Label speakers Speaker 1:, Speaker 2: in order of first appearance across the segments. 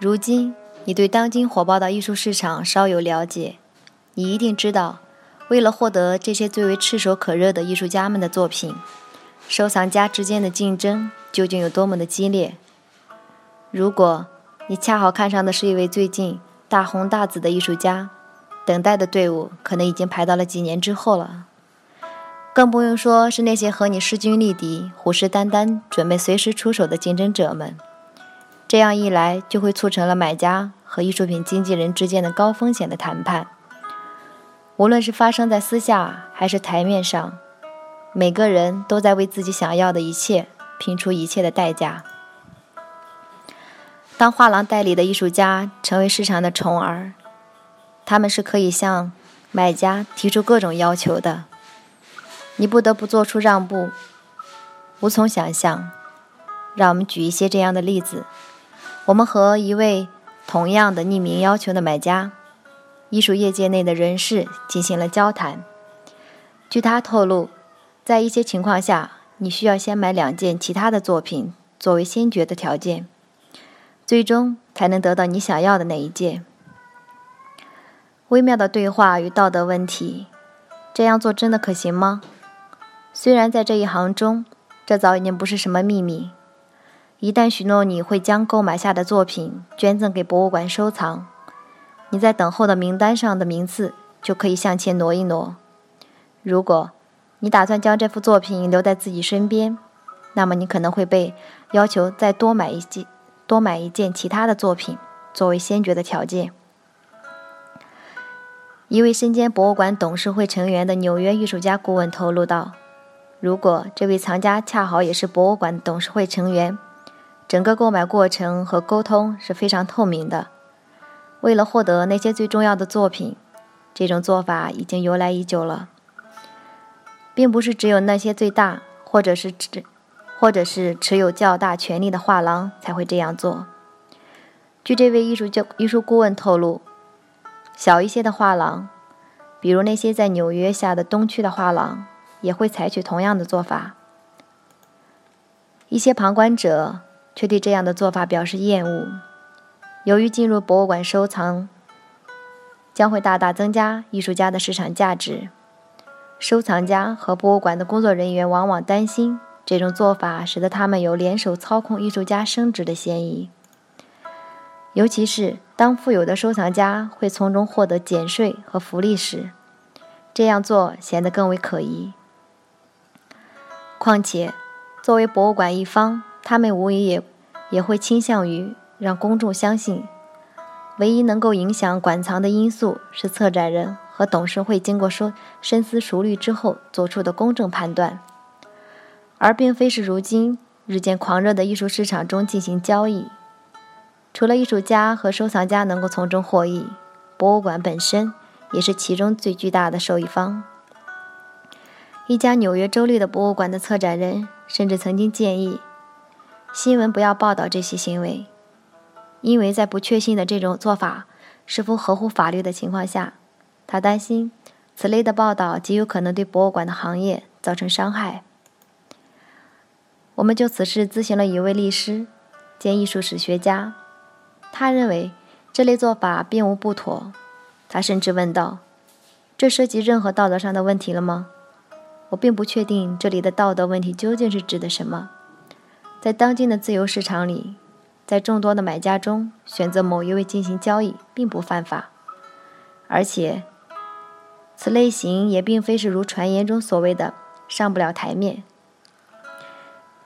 Speaker 1: 如今，你对当今火爆的艺术市场稍有了解，你一定知道，为了获得这些最为炙手可热的艺术家们的作品，收藏家之间的竞争究竟有多么的激烈。如果你恰好看上的是一位最近大红大紫的艺术家，等待的队伍可能已经排到了几年之后了。更不用说是那些和你势均力敌、虎视眈眈、准备随时出手的竞争者们。这样一来，就会促成了买家和艺术品经纪人之间的高风险的谈判。无论是发生在私下还是台面上，每个人都在为自己想要的一切拼出一切的代价。当画廊代理的艺术家成为市场的宠儿，他们是可以向买家提出各种要求的，你不得不做出让步，无从想象。让我们举一些这样的例子。我们和一位同样的匿名要求的买家，艺术业界内的人士进行了交谈。据他透露，在一些情况下，你需要先买两件其他的作品作为先决的条件，最终才能得到你想要的那一件。微妙的对话与道德问题，这样做真的可行吗？虽然在这一行中，这早已经不是什么秘密。一旦许诺你会将购买下的作品捐赠给博物馆收藏，你在等候的名单上的名次就可以向前挪一挪。如果你打算将这幅作品留在自己身边，那么你可能会被要求再多买一件、多买一件其他的作品作为先决的条件。一位身兼博物馆董事会成员的纽约艺术家顾问透露道：“如果这位藏家恰好也是博物馆董事会成员。”整个购买过程和沟通是非常透明的。为了获得那些最重要的作品，这种做法已经由来已久了，并不是只有那些最大或者是持或者是持有较大权力的画廊才会这样做。据这位艺术教艺术顾问透露，小一些的画廊，比如那些在纽约下的东区的画廊，也会采取同样的做法。一些旁观者。却对这样的做法表示厌恶。由于进入博物馆收藏将会大大增加艺术家的市场价值，收藏家和博物馆的工作人员往往担心这种做法使得他们有联手操控艺术家升值的嫌疑。尤其是当富有的收藏家会从中获得减税和福利时，这样做显得更为可疑。况且，作为博物馆一方，他们无疑也也会倾向于让公众相信，唯一能够影响馆藏的因素是策展人和董事会经过说深思熟虑之后做出的公正判断，而并非是如今日渐狂热的艺术市场中进行交易。除了艺术家和收藏家能够从中获益，博物馆本身也是其中最巨大的受益方。一家纽约州立的博物馆的策展人甚至曾经建议。新闻不要报道这些行为，因为在不确信的这种做法是否合乎法律的情况下，他担心此类的报道极有可能对博物馆的行业造成伤害。我们就此事咨询了一位律师兼艺术史学家，他认为这类做法并无不妥。他甚至问道：“这涉及任何道德上的问题了吗？”我并不确定这里的道德问题究竟是指的什么。在当今的自由市场里，在众多的买家中选择某一位进行交易并不犯法，而且此类型也并非是如传言中所谓的上不了台面。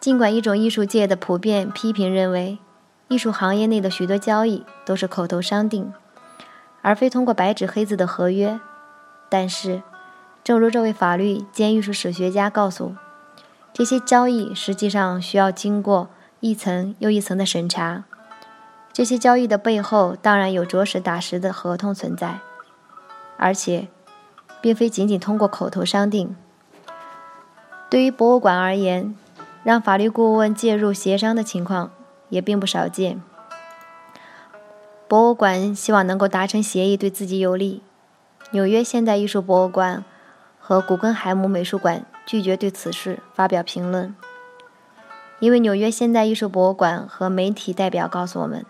Speaker 1: 尽管一种艺术界的普遍批评认为，艺术行业内的许多交易都是口头商定，而非通过白纸黑字的合约，但是，正如这位法律兼艺术史学家告诉。这些交易实际上需要经过一层又一层的审查，这些交易的背后当然有着实打实的合同存在，而且并非仅仅通过口头商定。对于博物馆而言，让法律顾问介入协商的情况也并不少见。博物馆希望能够达成协议，对自己有利。纽约现代艺术博物馆和古根海姆美术馆拒绝对此事发表评论，因为纽约现代艺术博物馆和媒体代表告诉我们，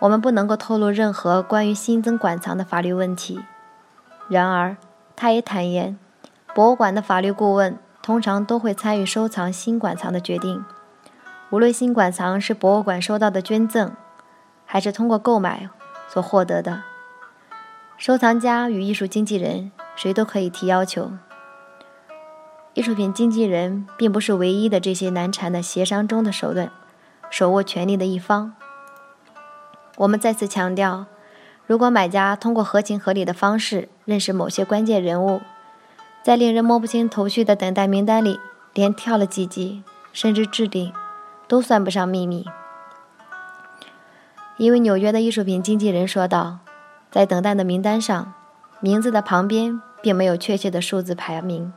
Speaker 1: 我们不能够透露任何关于新增馆藏的法律问题。然而，他也坦言，博物馆的法律顾问。通常都会参与收藏新馆藏的决定，无论新馆藏是博物馆收到的捐赠，还是通过购买所获得的。收藏家与艺术经纪人谁都可以提要求。艺术品经纪人并不是唯一的这些难缠的协商中的手段，手握权力的一方。我们再次强调，如果买家通过合情合理的方式认识某些关键人物。在令人摸不清头绪的等待名单里，连跳了几级，甚至置顶，都算不上秘密。一位纽约的艺术品经纪人说道：“在等待的名单上，名字的旁边并没有确切的数字排名，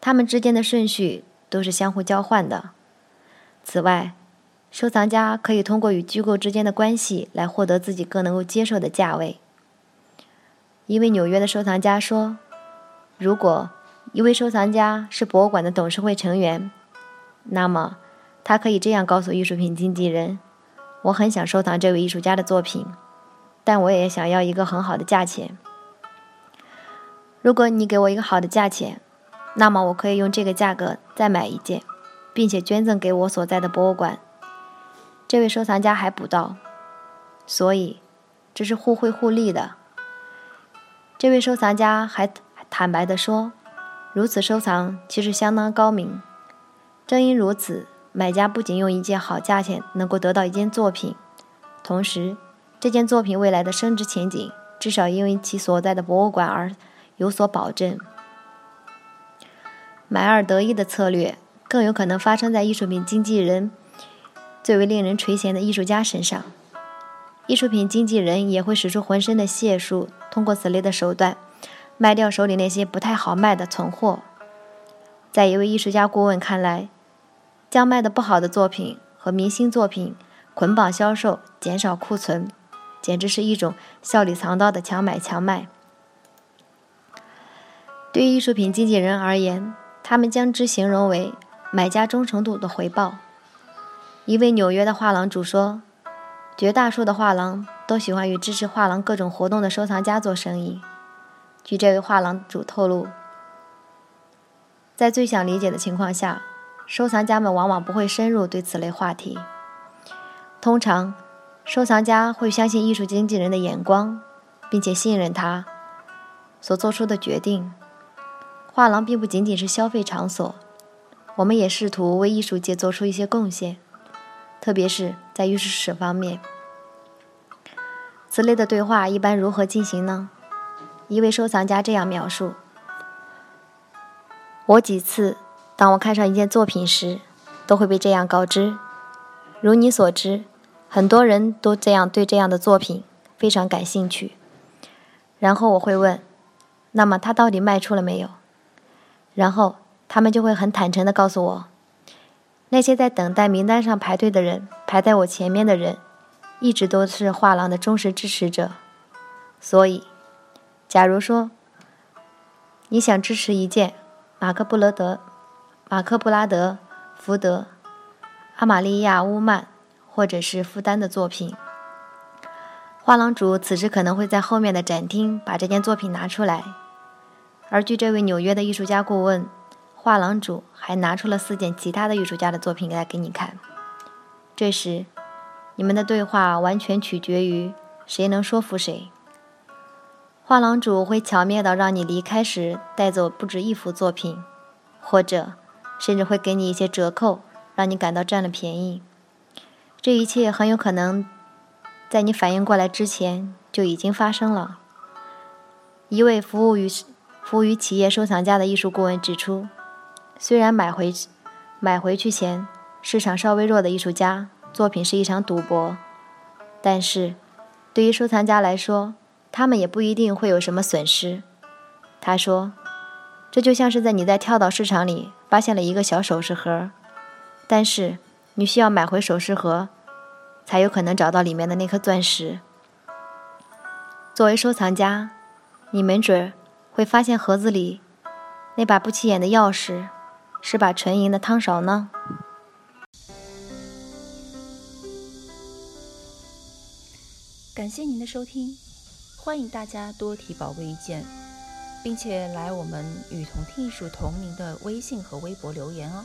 Speaker 1: 他们之间的顺序都是相互交换的。此外，收藏家可以通过与机构之间的关系来获得自己更能够接受的价位。”一位纽约的收藏家说。如果一位收藏家是博物馆的董事会成员，那么他可以这样告诉艺术品经纪人：“我很想收藏这位艺术家的作品，但我也想要一个很好的价钱。如果你给我一个好的价钱，那么我可以用这个价格再买一件，并且捐赠给我所在的博物馆。”这位收藏家还补道：“所以这是互惠互利的。”这位收藏家还。坦白地说，如此收藏其实相当高明。正因如此，买家不仅用一件好价钱能够得到一件作品，同时这件作品未来的升值前景至少因为其所在的博物馆而有所保证。买二得一的策略更有可能发生在艺术品经纪人最为令人垂涎的艺术家身上。艺术品经纪人也会使出浑身的解数，通过此类的手段。卖掉手里那些不太好卖的存货，在一位艺术家顾问看来，将卖的不好的作品和明星作品捆绑销售，减少库存，简直是一种笑里藏刀的强买强卖。对于艺术品经纪人而言，他们将之形容为买家忠诚度的回报。一位纽约的画廊主说：“绝大多数的画廊都喜欢与支持画廊各种活动的收藏家做生意。”据这位画廊主透露，在最想理解的情况下，收藏家们往往不会深入对此类话题。通常，收藏家会相信艺术经纪人的眼光，并且信任他所做出的决定。画廊并不仅仅是消费场所，我们也试图为艺术界做出一些贡献，特别是在艺术史方面。此类的对话一般如何进行呢？一位收藏家这样描述：“我几次当我看上一件作品时，都会被这样告知。如你所知，很多人都这样对这样的作品非常感兴趣。然后我会问：那么它到底卖出了没有？然后他们就会很坦诚地告诉我：那些在等待名单上排队的人，排在我前面的人，一直都是画廊的忠实支持者。所以。”假如说你想支持一件马克布勒德、马克布拉德、福德、阿玛利亚乌曼或者是富丹的作品，画廊主此时可能会在后面的展厅把这件作品拿出来。而据这位纽约的艺术家顾问，画廊主还拿出了四件其他的艺术家的作品来给你看。这时，你们的对话完全取决于谁能说服谁。画廊主会巧妙地让你离开时带走不止一幅作品，或者甚至会给你一些折扣，让你感到占了便宜。这一切很有可能在你反应过来之前就已经发生了。一位服务于服务于企业收藏家的艺术顾问指出，虽然买回买回去前市场稍微弱的艺术家作品是一场赌博，但是，对于收藏家来说，他们也不一定会有什么损失。他说：“这就像是在你在跳蚤市场里发现了一个小首饰盒，但是你需要买回首饰盒，才有可能找到里面的那颗钻石。作为收藏家，你没准会发现盒子里那把不起眼的钥匙是把纯银的汤勺呢。”
Speaker 2: 感谢您的收听，欢迎大家多提宝贵意见。并且来我们与同听艺术同名的微信和微博留言哦。